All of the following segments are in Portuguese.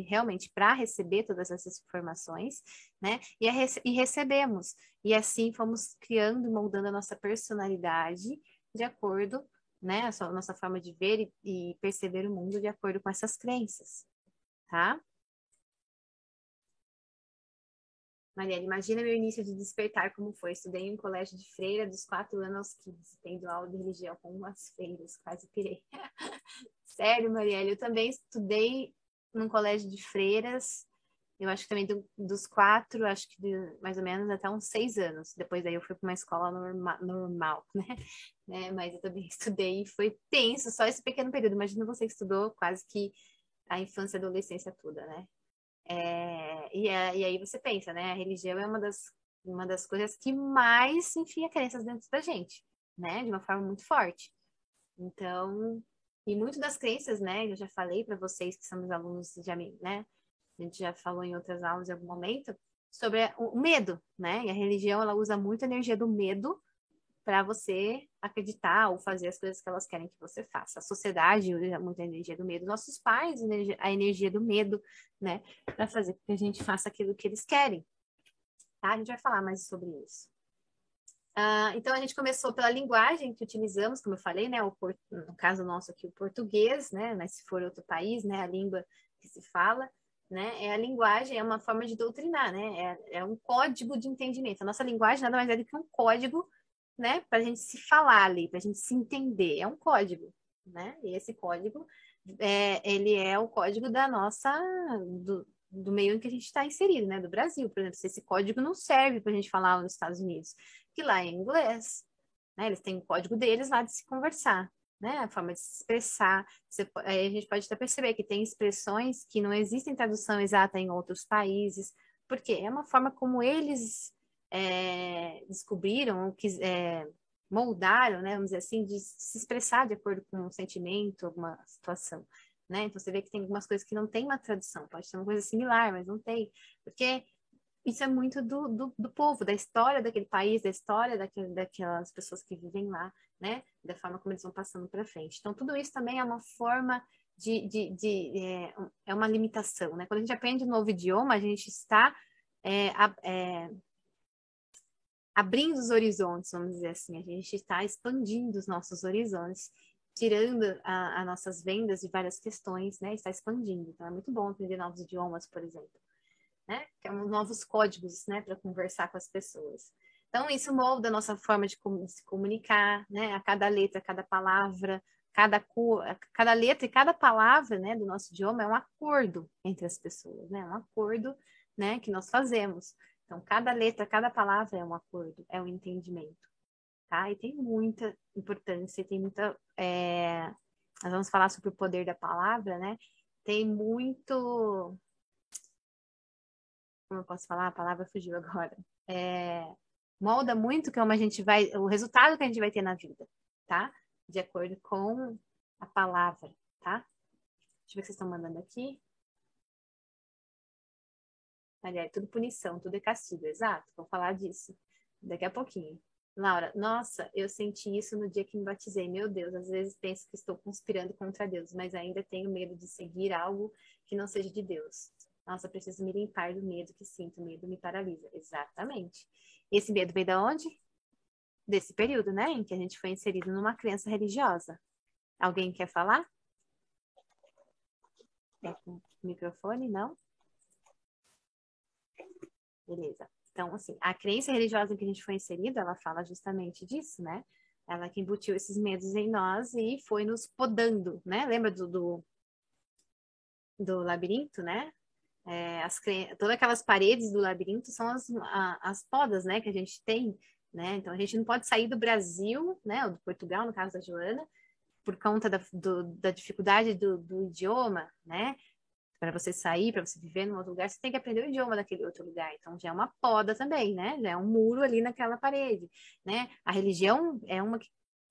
realmente, realmente para receber todas essas informações, né? E, e recebemos. E assim fomos criando e moldando a nossa personalidade de acordo, né? A, a nossa forma de ver e, e perceber o mundo de acordo com essas crenças, tá? Mariana, imagina meu início de despertar como foi. Estudei em um colégio de freira dos quatro anos aos 15, tendo aula de religião com umas freiras, quase pirei. Sério, Marielle, eu também estudei num colégio de freiras, eu acho que também do, dos quatro, acho que de, mais ou menos até uns seis anos. Depois daí eu fui para uma escola norma, normal, né? né? Mas eu também estudei e foi tenso, só esse pequeno período. Imagina você que estudou quase que a infância e adolescência toda, né? É, e, é, e aí você pensa, né? A religião é uma das, uma das coisas que mais enfia crenças dentro da gente, né? De uma forma muito forte. Então, e muito das crenças, né? Eu já falei para vocês que somos alunos de né? A gente já falou em outras aulas em algum momento sobre o medo, né? E a religião ela usa muito a energia do medo para você acreditar ou fazer as coisas que elas querem que você faça. A sociedade usa muita energia do medo, nossos pais a energia do medo, né, para fazer que a gente faça aquilo que eles querem. Tá? A gente vai falar mais sobre isso. Uh, então a gente começou pela linguagem que utilizamos, como eu falei, né, o, no caso nosso aqui o português, né, mas se for outro país, né, a língua que se fala, né, é a linguagem, é uma forma de doutrinar, né, é, é um código de entendimento. A nossa linguagem nada mais é do que um código né, para a gente se falar ali, para a gente se entender. É um código, né? E esse código, é, ele é o código da nossa, do, do meio em que a gente está inserido, né? Do Brasil, por exemplo, esse código não serve para a gente falar nos Estados Unidos, que lá é inglês, né? Eles têm o código deles lá de se conversar, né? A forma de se expressar. Você, aí a gente pode até perceber que tem expressões que não existem tradução exata em outros países, porque é uma forma como eles é, descobriram, ou quis, é, moldaram, né, vamos dizer assim, de se expressar de acordo com um sentimento, alguma situação. Né? Então você vê que tem algumas coisas que não tem uma tradução, pode ser uma coisa similar, mas não tem, porque isso é muito do, do, do povo, da história daquele país, da história daquele, daquelas pessoas que vivem lá, né? Da forma como eles vão passando para frente. Então tudo isso também é uma forma de, de, de é, é, uma limitação, né? Quando a gente aprende um novo idioma, a gente está é, é, abrindo os horizontes, vamos dizer assim, a gente está expandindo os nossos horizontes, tirando as nossas vendas de várias questões, né? Está expandindo. Então é muito bom aprender novos idiomas, por exemplo, né? Que é novos códigos, né, para conversar com as pessoas. Então isso molda a nossa forma de, se comunicar, né? A cada letra, a cada palavra, cada cor, cada letra e cada palavra, né, do nosso idioma é um acordo entre as pessoas, né? Um acordo, né, que nós fazemos. Então, cada letra, cada palavra é um acordo, é um entendimento, tá? E tem muita importância, tem muita. É... Nós vamos falar sobre o poder da palavra, né? Tem muito. Como eu posso falar? A palavra fugiu agora. É... Molda muito como a gente vai. O resultado que a gente vai ter na vida, tá? De acordo com a palavra, tá? Deixa eu ver o que vocês estão mandando aqui. Aliás, tudo punição, tudo é castigo, exato. Vou falar disso daqui a pouquinho. Laura, nossa, eu senti isso no dia que me batizei. Meu Deus, às vezes penso que estou conspirando contra Deus, mas ainda tenho medo de seguir algo que não seja de Deus. Nossa, preciso me limpar do medo que sinto. O medo me paralisa. Exatamente. Esse medo veio de onde? Desse período, né? Em que a gente foi inserido numa crença religiosa. Alguém quer falar? Tem microfone? Não? Beleza. Então, assim, a crença religiosa em que a gente foi inserido, ela fala justamente disso, né? Ela que embutiu esses medos em nós e foi nos podando, né? Lembra do, do, do labirinto, né? É, as, todas aquelas paredes do labirinto são as, a, as podas, né? Que a gente tem, né? Então, a gente não pode sair do Brasil, né? Ou do Portugal, no caso da Joana, por conta da, do, da dificuldade do, do idioma, né? Para você sair, para você viver num outro lugar, você tem que aprender o idioma daquele outro lugar. Então já é uma poda também, né? Já é um muro ali naquela parede, né? A religião é uma que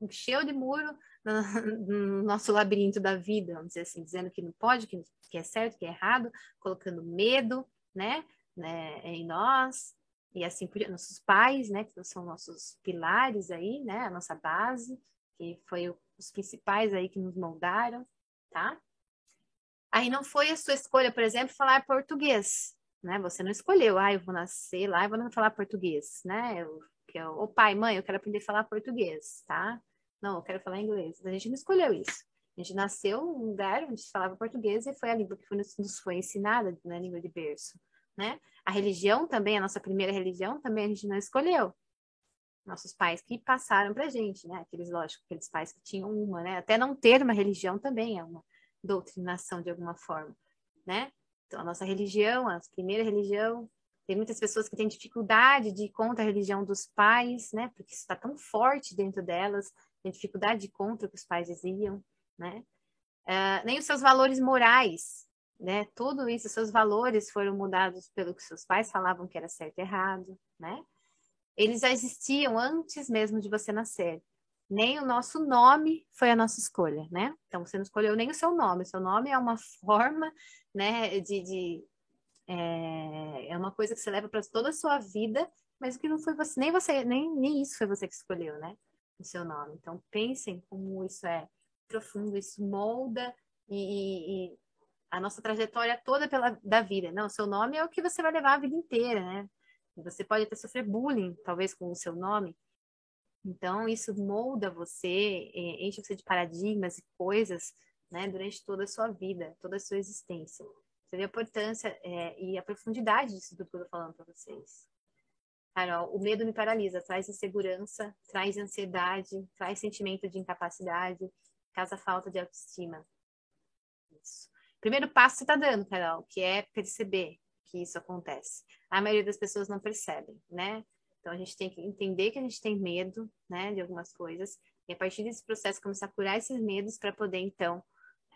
cheio de muro no, no, nosso labirinto da vida, vamos dizer assim, dizendo que não pode, que, que é certo, que é errado, colocando medo, né, né em nós, e assim por nossos pais, né, que são nossos pilares aí, né, a nossa base, que foi o, os principais aí que nos moldaram, tá? Aí não foi a sua escolha, por exemplo, falar português, né? Você não escolheu, ah, eu vou nascer lá, eu vou falar português, né? Eu, eu, o pai, mãe, eu quero aprender a falar português, tá? Não, eu quero falar inglês. A gente não escolheu isso. A gente nasceu num lugar onde se falava português e foi a língua que foi, nos foi ensinada, na né, língua de berço, né? A religião também, a nossa primeira religião também a gente não escolheu. Nossos pais que passaram pra gente, né? Aqueles, lógico, aqueles pais que tinham uma, né? Até não ter uma religião também é uma doutrinação de alguma forma, né? Então, a nossa religião, a primeira religião, tem muitas pessoas que têm dificuldade de ir contra a religião dos pais, né? Porque isso está tão forte dentro delas, tem dificuldade de ir contra o que os pais diziam, né? Uh, nem os seus valores morais, né? Tudo isso, seus valores foram mudados pelo que seus pais falavam que era certo e errado, né? Eles já existiam antes mesmo de você nascer. Nem o nosso nome foi a nossa escolha, né? Então você não escolheu nem o seu nome. O seu nome é uma forma, né, de, de é, é uma coisa que você leva para toda a sua vida, mas que não foi você, nem você, nem, nem isso foi você que escolheu, né? O seu nome. Então pensem como isso é profundo, isso molda e, e a nossa trajetória toda pela, da vida. Não, o seu nome é o que você vai levar a vida inteira, né? Você pode até sofrer bullying, talvez, com o seu nome. Então, isso molda você, enche você de paradigmas e coisas, né, durante toda a sua vida, toda a sua existência. Você vê a importância é, e a profundidade disso tudo que eu tô falando para vocês. Carol, o medo me paralisa, traz insegurança, traz ansiedade, traz sentimento de incapacidade, causa falta de autoestima. Isso. Primeiro passo você está dando, Carol, que é perceber que isso acontece. A maioria das pessoas não percebem, né? Então a gente tem que entender que a gente tem medo, né, de algumas coisas, e a partir desse processo começar a curar esses medos para poder então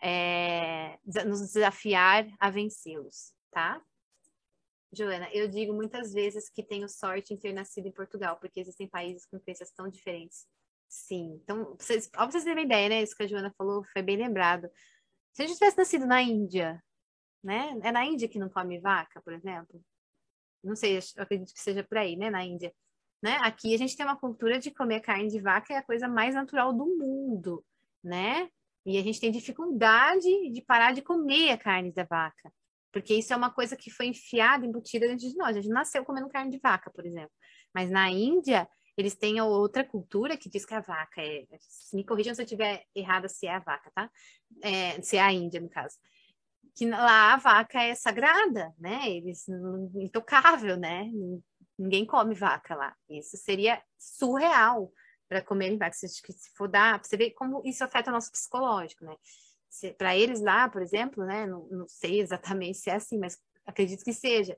é, nos desafiar a vencê-los, tá? Joana, eu digo muitas vezes que tenho sorte em ter nascido em Portugal, porque existem países com crenças tão diferentes. Sim, então, vocês, ó, vocês terem uma ideia, né? Isso que a Joana falou foi bem lembrado. Se a gente tivesse nascido na Índia, né? É na Índia que não come vaca, por exemplo? Não sei, eu acredito que seja por aí, né? Na Índia. Né? Aqui a gente tem uma cultura de comer carne de vaca, é a coisa mais natural do mundo, né? E a gente tem dificuldade de parar de comer a carne da vaca, porque isso é uma coisa que foi enfiada, embutida dentro de nós. A gente nasceu comendo carne de vaca, por exemplo. Mas na Índia, eles têm outra cultura que diz que a vaca é. Me corrijam se eu estiver errada se é a vaca, tá? É, se é a Índia, no caso. Que lá a vaca é sagrada, né? Eles intocável, né? Ninguém come vaca lá. Isso seria surreal para comerem vaca. Se, for dar, você vê como isso afeta o nosso psicológico, né? Para eles lá, por exemplo, né? Não, não sei exatamente se é assim, mas acredito que seja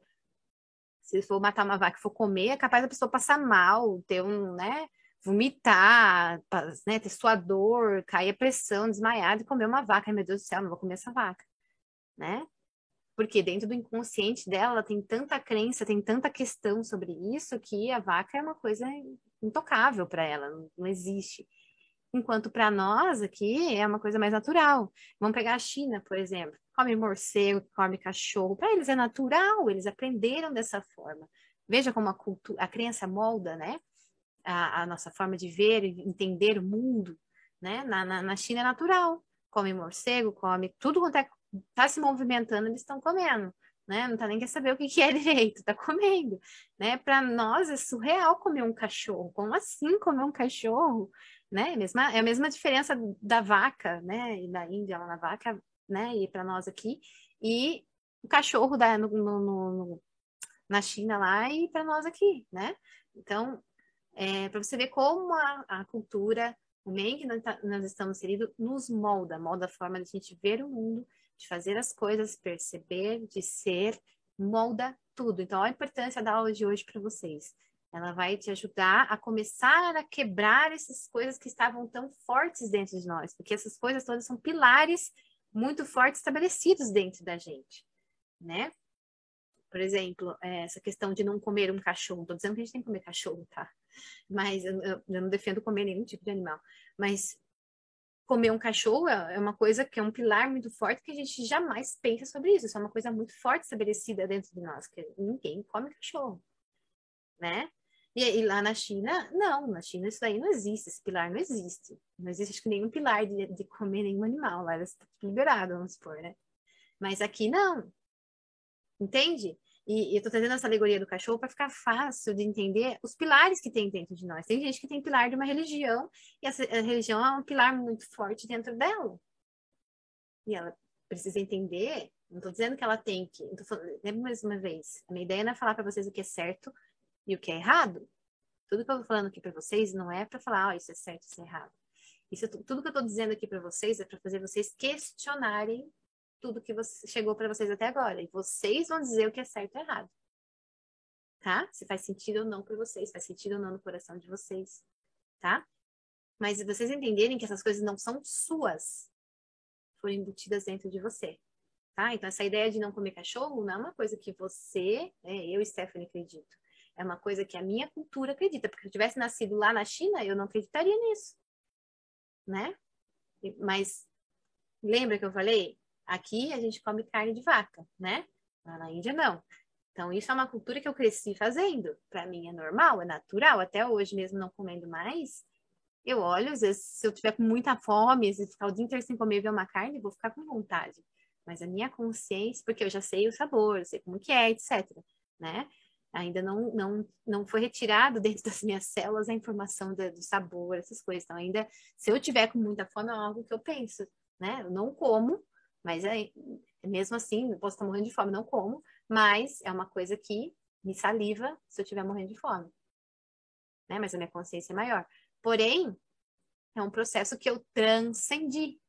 se for matar uma vaca e for comer, é capaz da pessoa passar mal, ter um, né, vomitar, né, ter sua dor, cair a pressão, desmaiar e comer uma vaca. Ai, meu Deus do céu, não vou comer essa vaca, né? Porque dentro do inconsciente dela tem tanta crença, tem tanta questão sobre isso que a vaca é uma coisa intocável para ela, não, não existe. Enquanto para nós aqui é uma coisa mais natural. Vamos pegar a China, por exemplo come morcego, come cachorro. Para eles é natural, eles aprenderam dessa forma. Veja como a, cultura, a criança molda, né? A, a, nossa forma de ver e entender o mundo, né? Na, na, na China é natural. Come morcego, come tudo quanto é, tá se movimentando, eles estão comendo. Né? Não tá nem quer saber o que, que é direito, tá comendo, né? Para nós é surreal comer um cachorro. Como assim comer um cachorro? Né? É, mesma, é a mesma diferença da vaca, né? E da Índia lá na vaca, né? E para nós aqui. E o cachorro da, no, no, no, na China lá e para nós aqui, né? Então, é, para você ver como a, a cultura, o meio que nós, tá, nós estamos inseridos, nos molda, molda a forma de a gente ver o mundo, de fazer as coisas, perceber, de ser, molda tudo. Então, a importância da aula de hoje para vocês. Ela vai te ajudar a começar a quebrar essas coisas que estavam tão fortes dentro de nós, porque essas coisas todas são pilares muito fortes estabelecidos dentro da gente, né? Por exemplo, é, essa questão de não comer um cachorro. Estou dizendo que a gente tem que comer cachorro, tá? Mas eu, eu, não defendo comer nenhum tipo de animal. Mas comer um cachorro é, é uma coisa que é um pilar muito forte que a gente jamais pensa sobre isso. Isso é uma coisa muito forte estabelecida dentro de nós, que ninguém come cachorro, né? E, e, lá na China, não, na China isso daí não existe, esse pilar não existe. Não existe acho que nenhum pilar de, de comer nenhum animal lá, está liberado, vamos supor, né? Mas aqui não. Entende? E, eu tô trazendo essa alegoria do cachorro para ficar fácil de entender os pilares que tem dentro de nós. Tem gente que tem pilar de uma religião, e essa religião é um pilar muito forte dentro dela. E ela precisa entender. Não estou dizendo que ela tem que. Não falando, lembra mais uma vez. A minha ideia não é falar para vocês o que é certo e o que é errado. Tudo que eu estou falando aqui para vocês não é para falar, oh, isso é certo, isso é errado. Isso, tudo que eu estou dizendo aqui para vocês é para fazer vocês questionarem tudo que você, chegou para vocês até agora. E vocês vão dizer o que é certo e errado. Tá? Se faz sentido ou não para vocês, faz sentido ou não no coração de vocês. Tá? Mas vocês entenderem que essas coisas não são suas, foram embutidas dentro de você. Tá? Então, essa ideia de não comer cachorro não é uma coisa que você, né, eu e Stephanie acredito. É uma coisa que a minha cultura acredita. Porque se eu tivesse nascido lá na China, eu não acreditaria nisso. Né? Mas lembra que eu falei? Aqui a gente come carne de vaca, né? Lá na Índia não. Então isso é uma cultura que eu cresci fazendo. Para mim é normal, é natural. Até hoje mesmo não comendo mais, eu olho, às vezes, se eu tiver com muita fome, se ficar o dia inteiro sem comer ver uma carne, vou ficar com vontade. Mas a minha consciência, porque eu já sei o sabor, eu sei como que é, etc. Né? Ainda não, não, não foi retirado dentro das minhas células a informação do, do sabor, essas coisas. Então, ainda, se eu tiver com muita fome, é algo que eu penso, né? Eu não como, mas é, mesmo assim, posso estar morrendo de fome, não como, mas é uma coisa que me saliva se eu estiver morrendo de fome. Né? Mas a minha consciência é maior. Porém, é um processo que eu transcendi.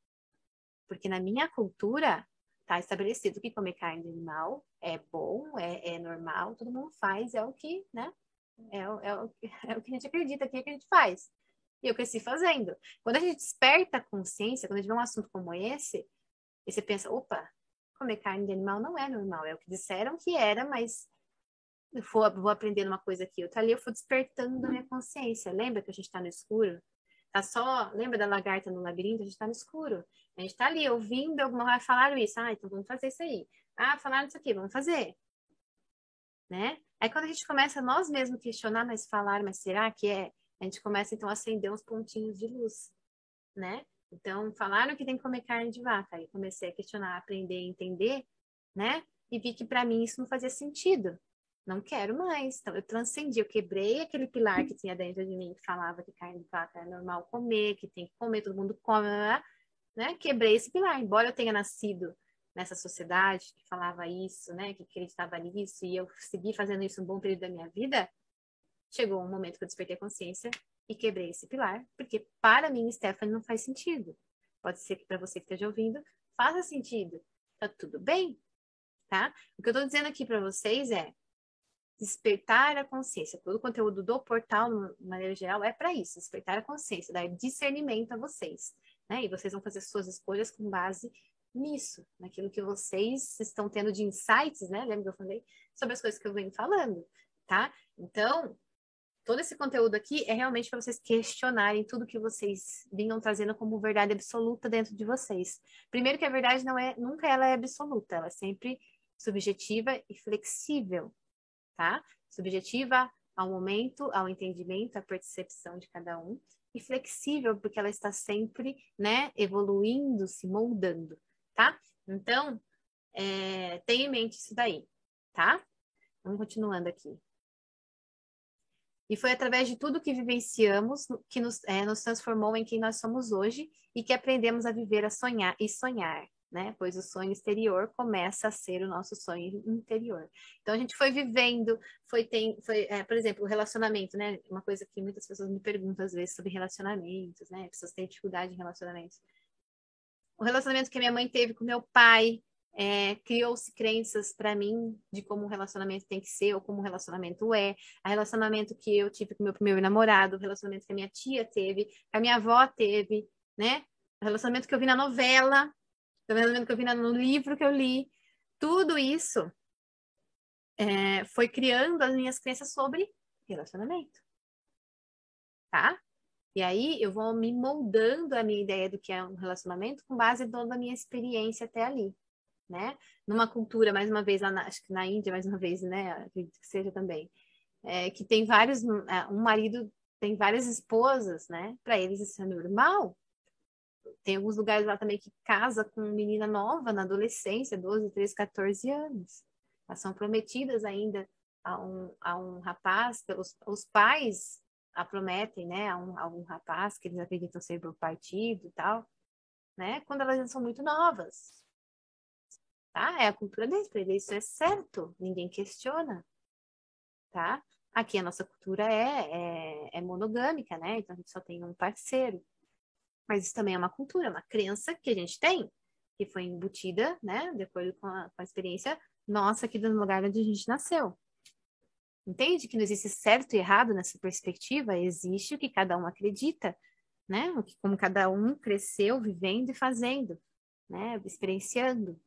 Porque na minha cultura está estabelecido que comer carne de animal é bom, é, é, normal, todo mundo faz, é o que, né? É, é, o, é o que a gente acredita que, é que a gente faz. E eu cresci fazendo. Quando a gente desperta a consciência, quando a gente vê um assunto como esse, e você pensa, opa, comer carne de animal não é normal, é o que disseram que era, mas eu vou, vou uma coisa aqui, outra ali, eu fui despertando a minha consciência. Lembra que a gente está no escuro? Tá só, lembra da lagarta no labirinto? A gente está no escuro. A gente está ali ouvindo alguma coisa, falaram isso, ah, então vamos fazer isso aí. Ah, falaram isso aqui, vamos fazer. Né? Aí quando a gente começa nós mesmos questionar, mas falar, mas será que é? A gente começa então a acender uns pontinhos de luz, né? Então, falaram que tem que comer carne de vaca. Aí comecei a questionar, aprender, entender, né? E vi que para mim isso não fazia sentido. Não quero mais. Então, eu transcendi, eu quebrei aquele pilar que tinha dentro de mim, que falava que carne de vaca é normal comer, que tem que comer, todo mundo come, né? Quebrei esse pilar. Embora eu tenha nascido nessa sociedade que falava isso, né? Que acreditava nisso, e eu segui fazendo isso um bom período da minha vida, chegou um momento que eu despertei a consciência e quebrei esse pilar, porque para mim, Stephanie, não faz sentido. Pode ser que para você que esteja ouvindo, faça sentido. Tá tudo bem, tá? O que eu estou dizendo aqui para vocês é despertar a consciência. Todo o conteúdo do portal, de maneira geral, é para isso, despertar a consciência, dar discernimento a vocês, né? E vocês vão fazer suas escolhas com base nisso, naquilo que vocês estão tendo de insights, né? Lembra que eu falei sobre as coisas que eu venho falando, tá? Então, todo esse conteúdo aqui é realmente para vocês questionarem tudo que vocês vinham trazendo como verdade absoluta dentro de vocês. Primeiro que a verdade não é, nunca ela é absoluta, ela é sempre subjetiva e flexível, tá? Subjetiva ao momento, ao entendimento, à percepção de cada um e flexível porque ela está sempre, né, evoluindo, se moldando, tá? Então, é, tenha em mente isso daí, tá? Vamos continuando aqui. E foi através de tudo que vivenciamos que nos, é, nos transformou em quem nós somos hoje e que aprendemos a viver, a sonhar e sonhar, né? Pois o sonho exterior começa a ser o nosso sonho interior. Então a gente foi vivendo, foi tem, foi, é, por exemplo, o relacionamento, né? Uma coisa que muitas pessoas me perguntam às vezes sobre relacionamentos, né? Pessoas têm dificuldade em relacionamentos. O relacionamento que minha mãe teve com meu pai, é, criou-se crenças para mim de como um relacionamento tem que ser ou como um relacionamento é. O relacionamento que eu tive com meu primeiro namorado, o relacionamento que a minha tia teve, que a minha avó teve, né? O relacionamento que eu vi na novela, o relacionamento que eu vi no livro que eu li. Tudo isso é, foi criando as minhas crenças sobre relacionamento. Tá? E aí eu vou me moldando a minha ideia do que é um relacionamento com base em toda a minha experiência até ali né? Numa cultura, mais uma vez, na, acho que na Índia, mais uma vez, né? Acredito que seja também. É, que tem vários, é, um marido tem várias esposas, né? Para eles isso é normal. tem alguns lugares lá também que casa com menina nova, na adolescência, 12, 13, 14 anos. Elas são prometidas ainda a um, a um rapaz, pelos os pais a prometem, né, a um, a um rapaz que eles acreditam ser do partido e tal, né, quando elas são muito novas. Tá? É a cultura deles, para eles isso é certo, ninguém questiona, tá? Aqui a nossa cultura é, é, é monogâmica, né, então a gente só tem um parceiro. Mas isso também é uma cultura, é uma crença que a gente tem, que foi embutida, né, de acordo com a, com a experiência nossa aqui do lugar onde a gente nasceu. Entende que não existe certo e errado nessa perspectiva? Existe o que cada um acredita, né? O que, como cada um cresceu vivendo e fazendo, né? Experienciando.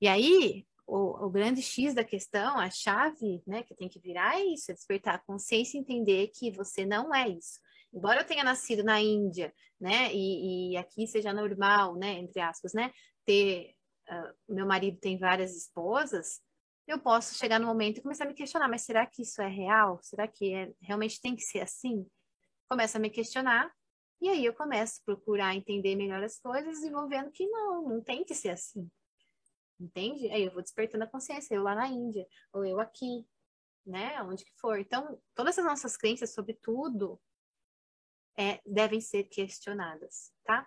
E aí, o, o, grande X da questão, a chave, né, que tem que virar é isso, é despertar a consciência e entender que você não é isso embora eu tenha nascido na Índia, né, e, e aqui seja normal, né, entre aspas, né, ter, uh, meu marido tem várias esposas, eu posso chegar no momento e começar a me questionar, mas será que isso é real? Será que é, realmente tem que ser assim? Começa a me questionar, e aí eu começo a procurar entender melhor as coisas e vou vendo que não, não tem que ser assim. Entende? Aí eu vou despertando a consciência, eu lá na Índia, ou eu aqui, né? Onde que for. Então, todas as nossas crenças sobre tudo é, devem ser questionadas, tá?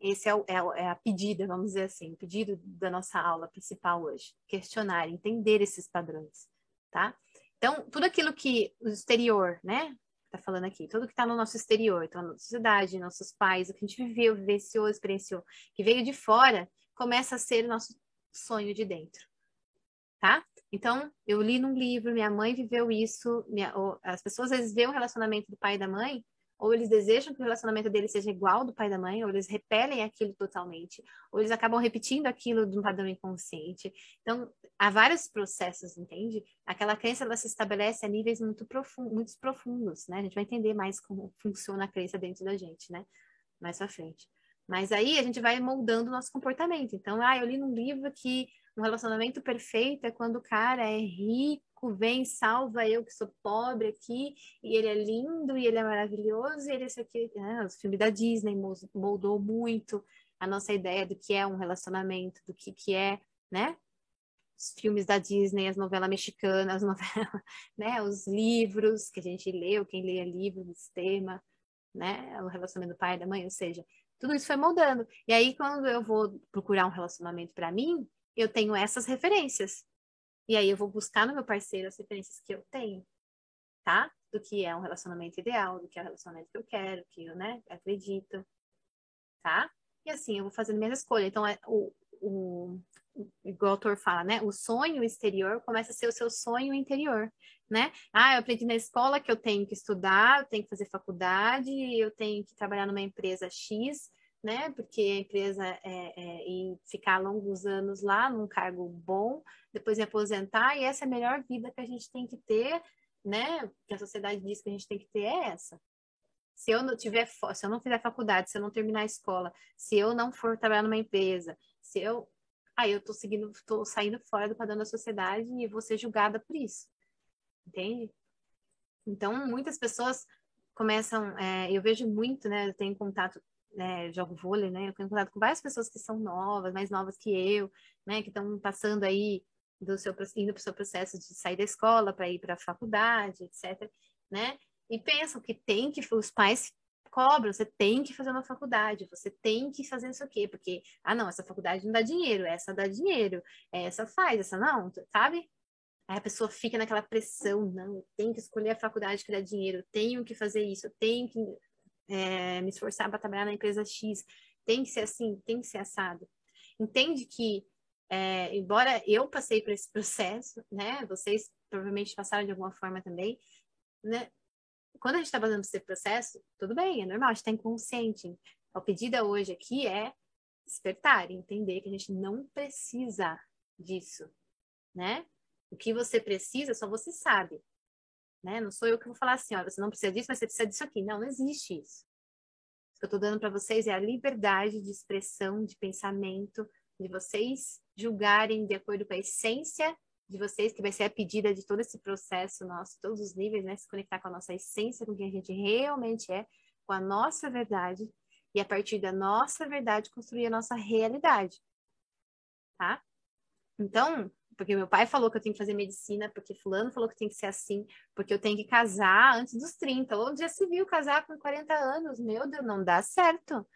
Esse é, o, é, é, a pedida, vamos dizer assim, o pedido da nossa aula principal hoje. Questionar, entender esses padrões, tá? Então, tudo aquilo que o exterior, né? Tá falando aqui, tudo que está no nosso exterior, então, a nossa sociedade, nossos pais, o que a gente viveu, vivenciou, experienciou, que veio de fora, começa a ser nosso sonho de dentro, tá? Então, eu li num livro, minha mãe viveu isso, minha, as pessoas às vezes veem o relacionamento do pai e da mãe ou eles desejam que o relacionamento deles seja igual do pai e da mãe, ou eles repelem aquilo totalmente, ou eles acabam repetindo aquilo de um padrão inconsciente. Então, há vários processos, entende? Aquela crença ela se estabelece a níveis muito, profundos, muito profundos, né? A gente vai entender mais como funciona a crença dentro da gente, né? Mais pra frente. Mas aí a gente vai moldando o nosso comportamento. Então, ah, eu li num livro que um relacionamento perfeito é quando o cara é rico, vem, salva eu que sou pobre aqui, e ele é lindo, e ele é maravilhoso, e ele é esse aqui, né? os filmes da Disney moldou muito a nossa ideia do que é um relacionamento, do que, que é, né? Os filmes da Disney, as novelas mexicanas, as novelas, né? Os livros que a gente leu, quem lê livro desse tema, né? O relacionamento do pai e da mãe, ou seja, tudo isso foi moldando. E aí, quando eu vou procurar um relacionamento para mim, eu tenho essas referências. E aí eu vou buscar no meu parceiro as referências que eu tenho, tá? Do que é um relacionamento ideal, do que é o relacionamento que eu quero, que eu, né, acredito, tá? E assim eu vou fazendo minhas escolhas. Então, é, o, o, igual o autor fala, né? O sonho exterior começa a ser o seu sonho interior, né? Ah, eu aprendi na escola que eu tenho que estudar, eu tenho que fazer faculdade, eu tenho que trabalhar numa empresa X, né? Porque a empresa é, é, e ficar longos anos lá num cargo bom, depois me aposentar, e essa é a melhor vida que a gente tem que ter, né? Que a sociedade diz que a gente tem que ter é essa. Se eu não tiver, se eu não fizer faculdade, se eu não terminar a escola, se eu não for trabalhar numa empresa, se eu, aí eu tô seguindo, tô saindo fora do padrão da sociedade e vou ser julgada por isso, entende? Então, muitas pessoas começam, é, eu vejo muito, né? Eu tenho contato né, jogo vôlei, né? Eu tenho contato com várias pessoas que são novas, mais novas que eu, né? Que estão passando aí do seu indo para o seu processo de sair da escola para ir para a faculdade, etc. Né? E pensam que tem que os pais cobram, você tem que fazer uma faculdade, você tem que fazer isso aqui, porque ah não, essa faculdade não dá dinheiro, essa dá dinheiro, essa faz, essa não, sabe? Aí a pessoa fica naquela pressão, não, tenho que escolher a faculdade que dá dinheiro, tenho que fazer isso, eu tenho que é, me esforçar para trabalhar na empresa X, tem que ser assim, tem que ser assado. Entende que, é, embora eu passei por esse processo, né, vocês provavelmente passaram de alguma forma também, né, quando a gente está por esse processo, tudo bem, é normal, a gente está inconsciente. A pedida hoje aqui é despertar, entender que a gente não precisa disso, né? O que você precisa, só você sabe né? Não sou eu que vou falar assim, ó, você não precisa disso, mas você precisa disso aqui. Não, não existe isso. O que eu estou dando para vocês é a liberdade de expressão, de pensamento, de vocês julgarem de acordo com a essência de vocês, que vai ser a pedida de todo esse processo nosso, todos os níveis, né? Se conectar com a nossa essência, com quem a gente realmente é, com a nossa verdade, e a partir da nossa verdade construir a nossa realidade, tá? Então, porque meu pai falou que eu tenho que fazer medicina, porque fulano falou que tem que ser assim, porque eu tenho que casar antes dos 30, ou já se viu casar com 40 anos, meu Deus, não dá certo.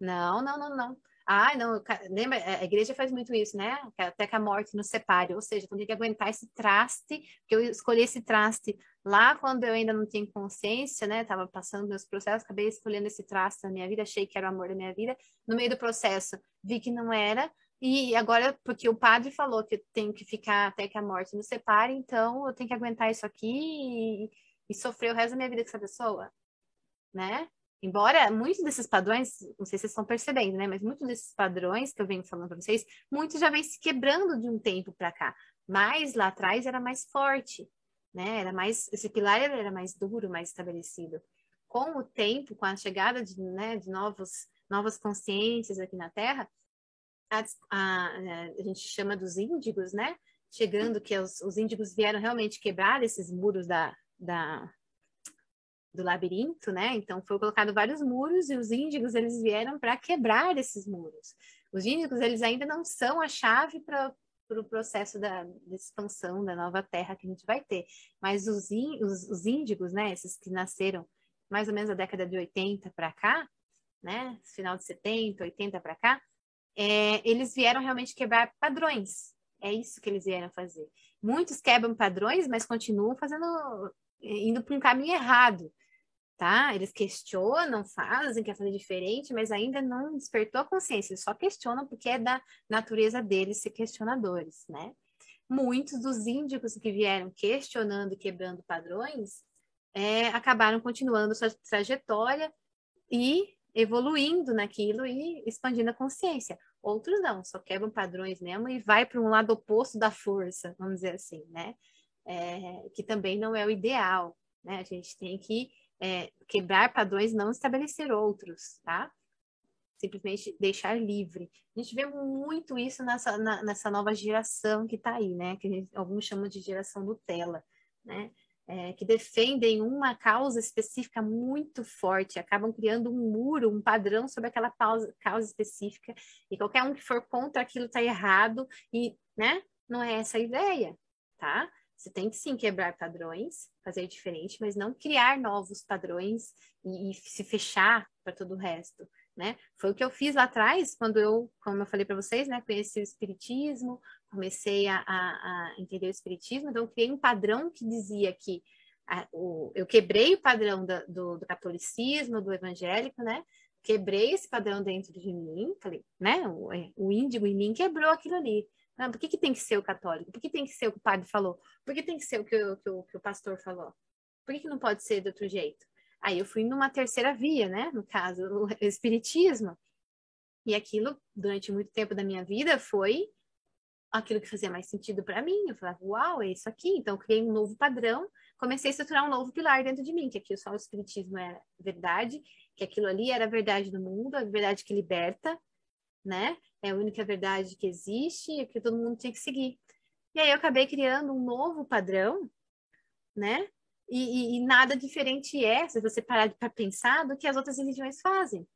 Não, não, não, não. Ah, não, lembra, é, a igreja faz muito isso, né? Até que a morte nos separe, ou seja, eu tenho que aguentar esse traste, que eu escolhi esse traste lá quando eu ainda não tinha consciência, né? Tava passando meus processos, acabei escolhendo esse traste na minha vida, achei que era o amor da minha vida. No meio do processo, vi que não era, e agora, porque o padre falou que eu tenho que ficar até que a morte nos separe, então eu tenho que aguentar isso aqui e, e sofrer o resto da minha vida com essa pessoa, né? Embora muitos desses padrões, não sei se vocês estão percebendo, né? Mas muitos desses padrões que eu venho falando para vocês, muitos já vêm se quebrando de um tempo para cá. Mas lá atrás era mais forte, né? Era mais, esse pilar era mais duro, mais estabelecido. Com o tempo, com a chegada de, né, de novos, novas consciências aqui na Terra, a, a, a gente chama dos índigos, né? Chegando que os, os índigos vieram realmente quebrar esses muros da, da, do labirinto, né? Então foi colocado vários muros e os índigos eles vieram para quebrar esses muros. Os índigos eles ainda não são a chave para o pro processo da, da, expansão da nova terra que a gente vai ter, mas os, os, os índigos, né? Esses que nasceram mais ou menos a década de 80 para cá, né? Final de 70, 80 para cá, é, eles vieram realmente quebrar padrões. É isso que eles vieram fazer. Muitos quebram padrões, mas continuam fazendo indo para um caminho errado tá? Eles questionam, fazem, quer fazer diferente, mas ainda não despertou a consciência, só questionam porque é da natureza deles ser questionadores, né? Muitos dos índigos que vieram questionando quebrando padrões é, acabaram continuando sua trajetória e evoluindo naquilo e expandindo a consciência. Outros não, só quebram padrões mesmo e vai para um lado oposto da força, vamos dizer assim, né? É, que também não é o ideal, né? A gente tem que é, quebrar padrões, não estabelecer outros, tá? Simplesmente deixar livre. A gente vê muito isso nessa, na, nessa nova geração que está aí, né? Que gente, alguns chamam de geração Nutella, né? É, que defendem uma causa específica muito forte, acabam criando um muro, um padrão sobre aquela causa, causa específica, e qualquer um que for contra aquilo está errado, e, né? Não é essa a ideia, tá? Você tem que sim quebrar padrões, fazer diferente, mas não criar novos padrões e, e se fechar para todo o resto, né? Foi o que eu fiz lá atrás, quando eu, como eu falei para vocês, né, conheci o Espiritismo, comecei a, a, a, entender o Espiritismo, então eu criei um padrão que dizia que a, o, eu quebrei o padrão da, do, do catolicismo, do evangélico, né? Quebrei esse padrão dentro de mim, falei, né? O, é, o índigo em mim quebrou aquilo ali. Ah, por que, que tem que ser o católico? Por que tem que ser o que o padre falou? Por que tem que ser o que o, que que o pastor falou? Por que, que não pode ser de outro jeito? Aí eu fui numa terceira via, né? No caso, o espiritismo. E aquilo, durante muito tempo da minha vida, foi aquilo que fazia mais sentido para mim. Eu falava, uau, é isso aqui. Então, eu criei um novo padrão, comecei a estruturar um novo pilar dentro de mim, que aqui só o espiritismo era verdade, que aquilo ali era a verdade do mundo, a verdade que liberta, né? É a única verdade que existe e que todo mundo tinha que seguir. E aí eu acabei criando um novo padrão, né? E, e, e nada diferente é, se você parar para pensar, do que as outras religiões fazem.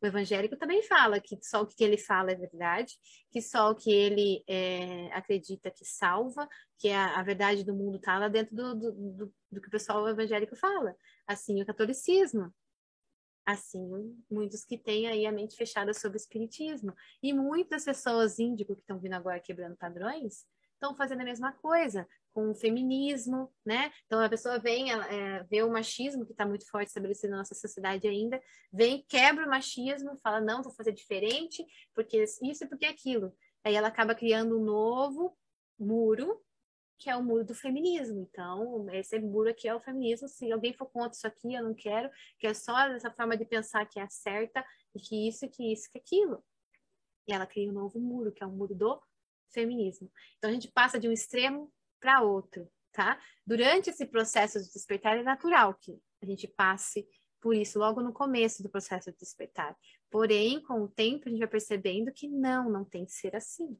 O evangélico também fala que só o que ele fala é verdade, que só o que ele é, acredita que salva, que a, a verdade do mundo está lá dentro do, do, do, do, que o pessoal evangélico fala. Assim, o catolicismo, assim muitos que têm aí a mente fechada sobre o espiritismo. E muitas pessoas índico que estão vindo agora quebrando padrões estão fazendo a mesma coisa com o feminismo, né? Então a pessoa vem, é, vê o machismo que está muito forte estabelecido na nossa sociedade ainda, vem, quebra o machismo, fala não, vou fazer diferente, porque isso e porque aquilo. Aí ela acaba criando um novo muro que é o muro do feminismo. Então, esse muro aqui é o feminismo. Se alguém for contra isso aqui, eu não quero, que é só essa forma de pensar que é certa, e que isso, que isso, que aquilo. E ela cria um novo muro, que é o muro do feminismo. Então, a gente passa de um extremo para outro, tá? Durante esse processo de despertar, é natural que a gente passe por isso logo no começo do processo de despertar. Porém, com o tempo, a gente vai percebendo que não, não tem que ser assim,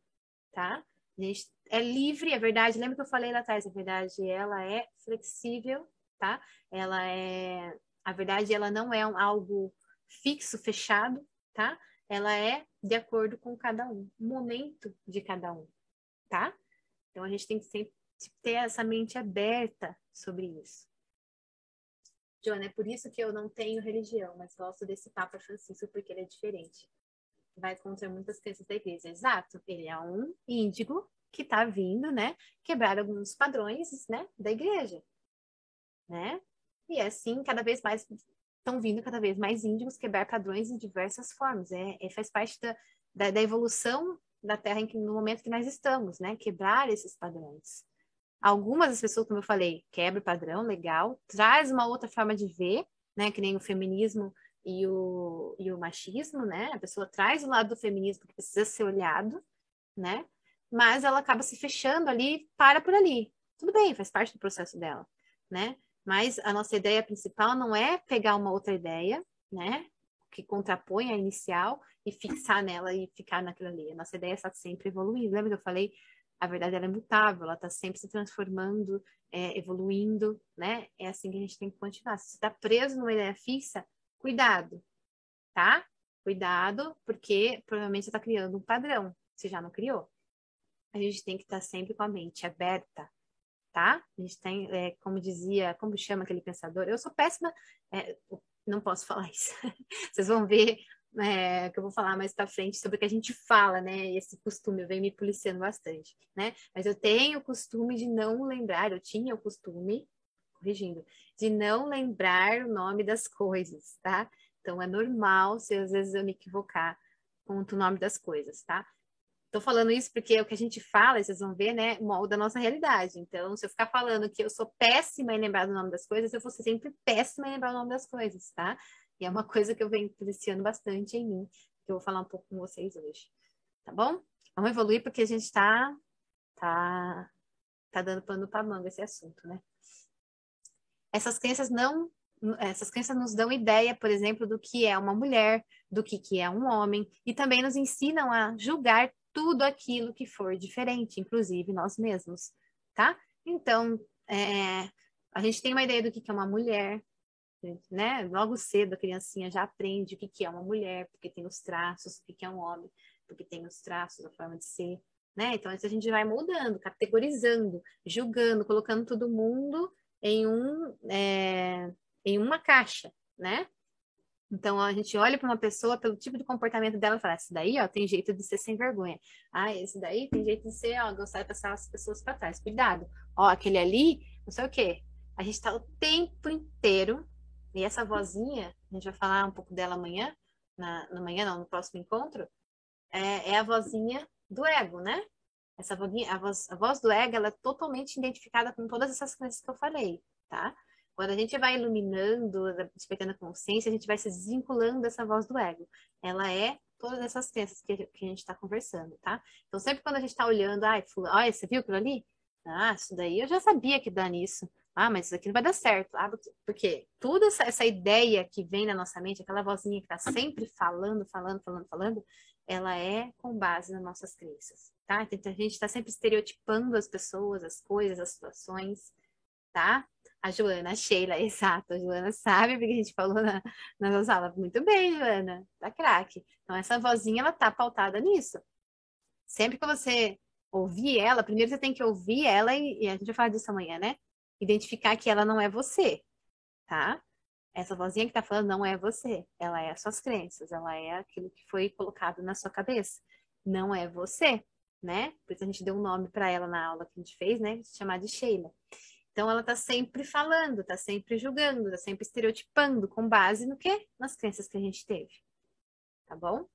tá? A gente é livre, é verdade. Lembra que eu falei lá atrás? A verdade, ela é flexível, tá? Ela é... A verdade, ela não é um, algo fixo, fechado, tá? Ela é de acordo com cada um, momento de cada um, tá? Então a gente tem que sempre ter essa mente aberta sobre isso. Joana, é por isso que eu não tenho religião, mas gosto desse Papa Francisco porque ele é diferente. Vai contra muitas crenças da igreja. Exato, ele é um índigo que está vindo, né, quebrar alguns padrões, né, da igreja, né? E assim, cada vez mais estão vindo cada vez mais índigos quebrar padrões em diversas formas. É, é faz parte da, da, da, evolução da Terra que, no momento que nós estamos, né? Quebrar esses padrões. Algumas das pessoas, como eu falei, quebra o padrão, legal, traz uma outra forma de ver, né? Que nem o feminismo e o, e o machismo, né? A pessoa traz o lado do feminismo que precisa ser olhado, né? Mas ela acaba se fechando ali, para por ali. Tudo bem, faz parte do processo dela, né? Mas a nossa ideia principal não é pegar uma outra ideia, né? Que contrapõe a inicial e fixar nela e ficar naquilo ali. A nossa ideia estar sempre evoluindo. Lembra que eu falei? A verdade ela é mutável, ela está sempre se transformando, é, evoluindo, né? É assim que a gente tem que continuar. Se está preso numa ideia fixa, cuidado, tá? Cuidado, porque provavelmente você está criando um padrão, você já não criou. A gente tem que estar tá sempre com a mente aberta, tá? A gente tem, é, como dizia, como chama aquele pensador? Eu sou péssima, é, não posso falar isso. Vocês vão ver é, que eu vou falar mais para frente sobre o que a gente fala, né? Esse costume vem me policiando bastante, né? Mas eu tenho o costume de não lembrar, eu tinha o costume, corrigindo, de não lembrar o nome das coisas, tá? Então é normal se às vezes eu me equivocar com o nome das coisas, tá? Tô falando isso porque é o que a gente fala, vocês vão ver, né, molda a nossa realidade. Então, se eu ficar falando que eu sou péssima em lembrar do nome das coisas, eu vou ser sempre péssima em lembrar o nome das coisas, tá? E é uma coisa que eu venho policiando bastante em mim, que eu vou falar um pouco com vocês hoje. Tá bom? Vamos evoluir porque a gente tá, tá, tá dando pano para manga esse assunto, né? Essas crenças não essas crenças nos dão ideia, por exemplo, do que é uma mulher, do que, que é um homem, e também nos ensinam a julgar tudo aquilo que for diferente, inclusive nós mesmos, tá? Então, é, a gente tem uma ideia do que é uma mulher, né? Logo cedo a criancinha já aprende o que é uma mulher, porque tem os traços, o que é um homem, porque tem os traços, a forma de ser, né? Então, a gente vai mudando, categorizando, julgando, colocando todo mundo em um é, em uma caixa, né? Então a gente olha para uma pessoa pelo tipo de comportamento dela e fala: esse daí, ó, tem jeito de ser sem vergonha. Ah, esse daí tem jeito de ser, ó, gostar de passar as pessoas para trás. Cuidado. Ó, aquele ali, não sei o quê. A gente está o tempo inteiro, e essa vozinha, a gente vai falar um pouco dela amanhã, na, no manhã, não, no próximo encontro, é, é a vozinha do ego, né? Essa vozinha, a voz, a voz do ego, ela é totalmente identificada com todas essas coisas que eu falei, tá? Quando a gente vai iluminando, despertando a consciência, a gente vai se desvinculando dessa voz do ego. Ela é todas essas crenças que, que a gente está conversando, tá? Então, sempre quando a gente está olhando, ai, fulano, olha, você viu aquilo ali? Ah, isso daí eu já sabia que dá nisso. Ah, mas isso aqui não vai dar certo. Ah, porque toda essa, essa ideia que vem na nossa mente, aquela vozinha que está sempre falando, falando, falando, falando, ela é com base nas nossas crenças, tá? Então, a gente está sempre estereotipando as pessoas, as coisas, as situações, tá? A Joana, a Sheila, exato. A Joana sabe porque a gente falou na, na nossa aula. Muito bem, Joana, tá craque. Então, essa vozinha, ela tá pautada nisso. Sempre que você ouvir ela, primeiro você tem que ouvir ela e, e a gente vai falar disso amanhã, né? Identificar que ela não é você, tá? Essa vozinha que tá falando não é você. Ela é as suas crenças, ela é aquilo que foi colocado na sua cabeça. Não é você, né? Por isso a gente deu um nome para ela na aula que a gente fez, né? Chamar de Sheila. Então ela está sempre falando, está sempre julgando, está sempre estereotipando com base no quê? Nas crenças que a gente teve. Tá bom?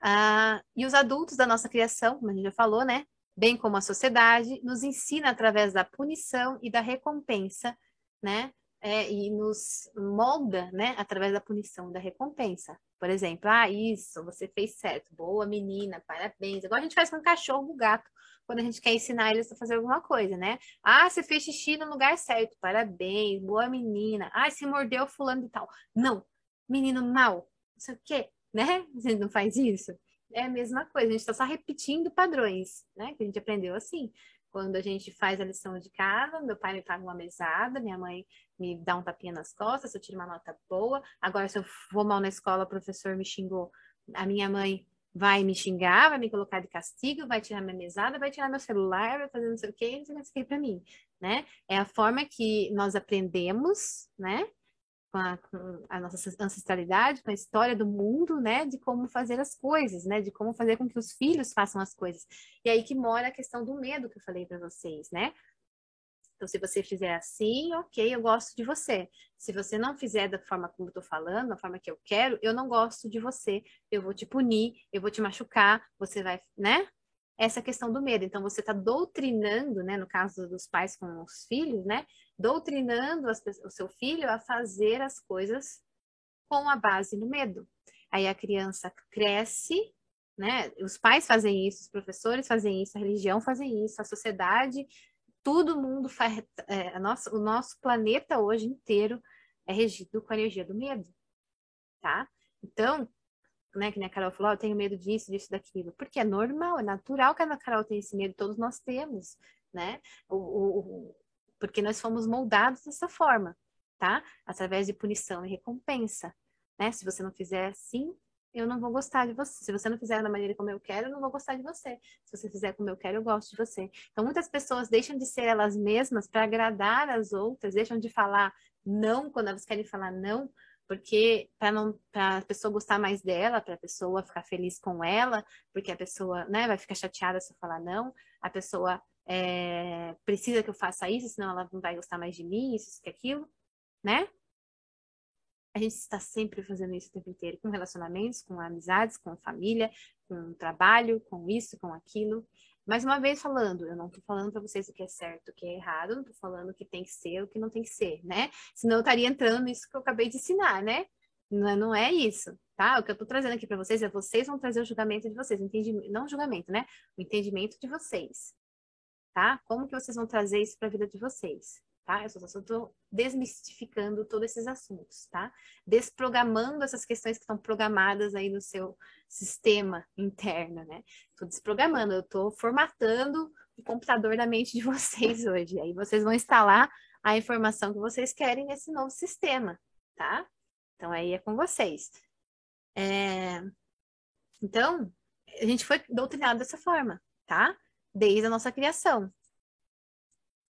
Ah, e os adultos da nossa criação, como a gente já falou, né? Bem como a sociedade, nos ensina através da punição e da recompensa, né? É, e nos molda, né? Através da punição da recompensa. Por exemplo, ah, isso, você fez certo, boa menina, parabéns. Igual a gente faz com o cachorro, o gato quando a gente quer ensinar eles a fazer alguma coisa, né? Ah, você fez xixi no lugar certo, parabéns, boa menina. Ah, se mordeu fulano e tal. Não, menino mal, não sei o quê, né? Você não faz isso. É a mesma coisa, a gente está só repetindo padrões, né? Que a gente aprendeu assim. Quando a gente faz a lição de casa, meu pai me paga uma mesada, minha mãe me dá um tapinha nas costas, se eu tiro uma nota boa. Agora, se eu vou mal na escola, o professor me xingou, a minha mãe vai me xingar, vai me colocar de castigo, vai tirar minha mesada, vai tirar meu celular, vai fazer não sei o que, não sei o que para mim, né? É a forma que nós aprendemos, né? Com a, com a, nossa ancestralidade, com a história do mundo, né? De como fazer as coisas, né? De como fazer com que os filhos façam as coisas. E aí que mora a questão do medo que eu falei para vocês, né? Então, se você fizer assim, ok, eu gosto de você. Se você não fizer da forma como eu estou falando, da forma que eu quero, eu não gosto de você. Eu vou te punir, eu vou te machucar, você vai, né? Essa questão do medo. Então, você está doutrinando, né? No caso dos pais com os filhos, né? Doutrinando as, o seu filho a fazer as coisas com a base no medo. Aí a criança cresce, né? Os pais fazem isso, os professores fazem isso, a religião fazem isso, a sociedade todo mundo faz. É, nossa, o nosso planeta hoje inteiro é regido com a energia do medo, tá? Então, né, que nem a Carol falou, oh, eu tenho medo disso, disso, daquilo. Porque é normal, é natural que a Carol tenha esse medo, todos nós temos, né? O, o, o, porque nós fomos moldados dessa forma, tá? Através de punição e recompensa, né? Se você não fizer assim, eu não vou gostar de você. Se você não fizer da maneira como eu quero, eu não vou gostar de você. Se você fizer como eu quero, eu gosto de você. Então, muitas pessoas deixam de ser elas mesmas para agradar as outras, deixam de falar não quando elas querem falar não, porque para não para a pessoa gostar mais dela, para a pessoa ficar feliz com ela, porque a pessoa, né, vai ficar chateada se eu falar não, a pessoa é, precisa que eu faça isso, senão ela não vai gostar mais de mim, isso, isso, aquilo, né? a gente está sempre fazendo isso o tempo inteiro, com relacionamentos, com amizades, com família, com trabalho, com isso, com aquilo. Mais uma vez falando, eu não estou falando para vocês o que é certo, o que é errado, não estou falando o que tem que ser, o que não tem que ser, né? Senão eu estaria entrando nisso que eu acabei de ensinar, né? Não é, não é isso, tá? O que eu estou trazendo aqui para vocês é vocês vão trazer o julgamento de vocês, entendimento, não julgamento, né? O entendimento de vocês, tá? Como que vocês vão trazer isso para a vida de vocês? Tá? Eu só estou desmistificando todos esses assuntos, tá? Desprogramando essas questões que estão programadas aí no seu sistema interno, né? Estou desprogramando, eu estou formatando o computador da mente de vocês hoje. Aí vocês vão instalar a informação que vocês querem nesse novo sistema, tá? Então aí é com vocês. É... Então, a gente foi doutrinado dessa forma, tá? Desde a nossa criação.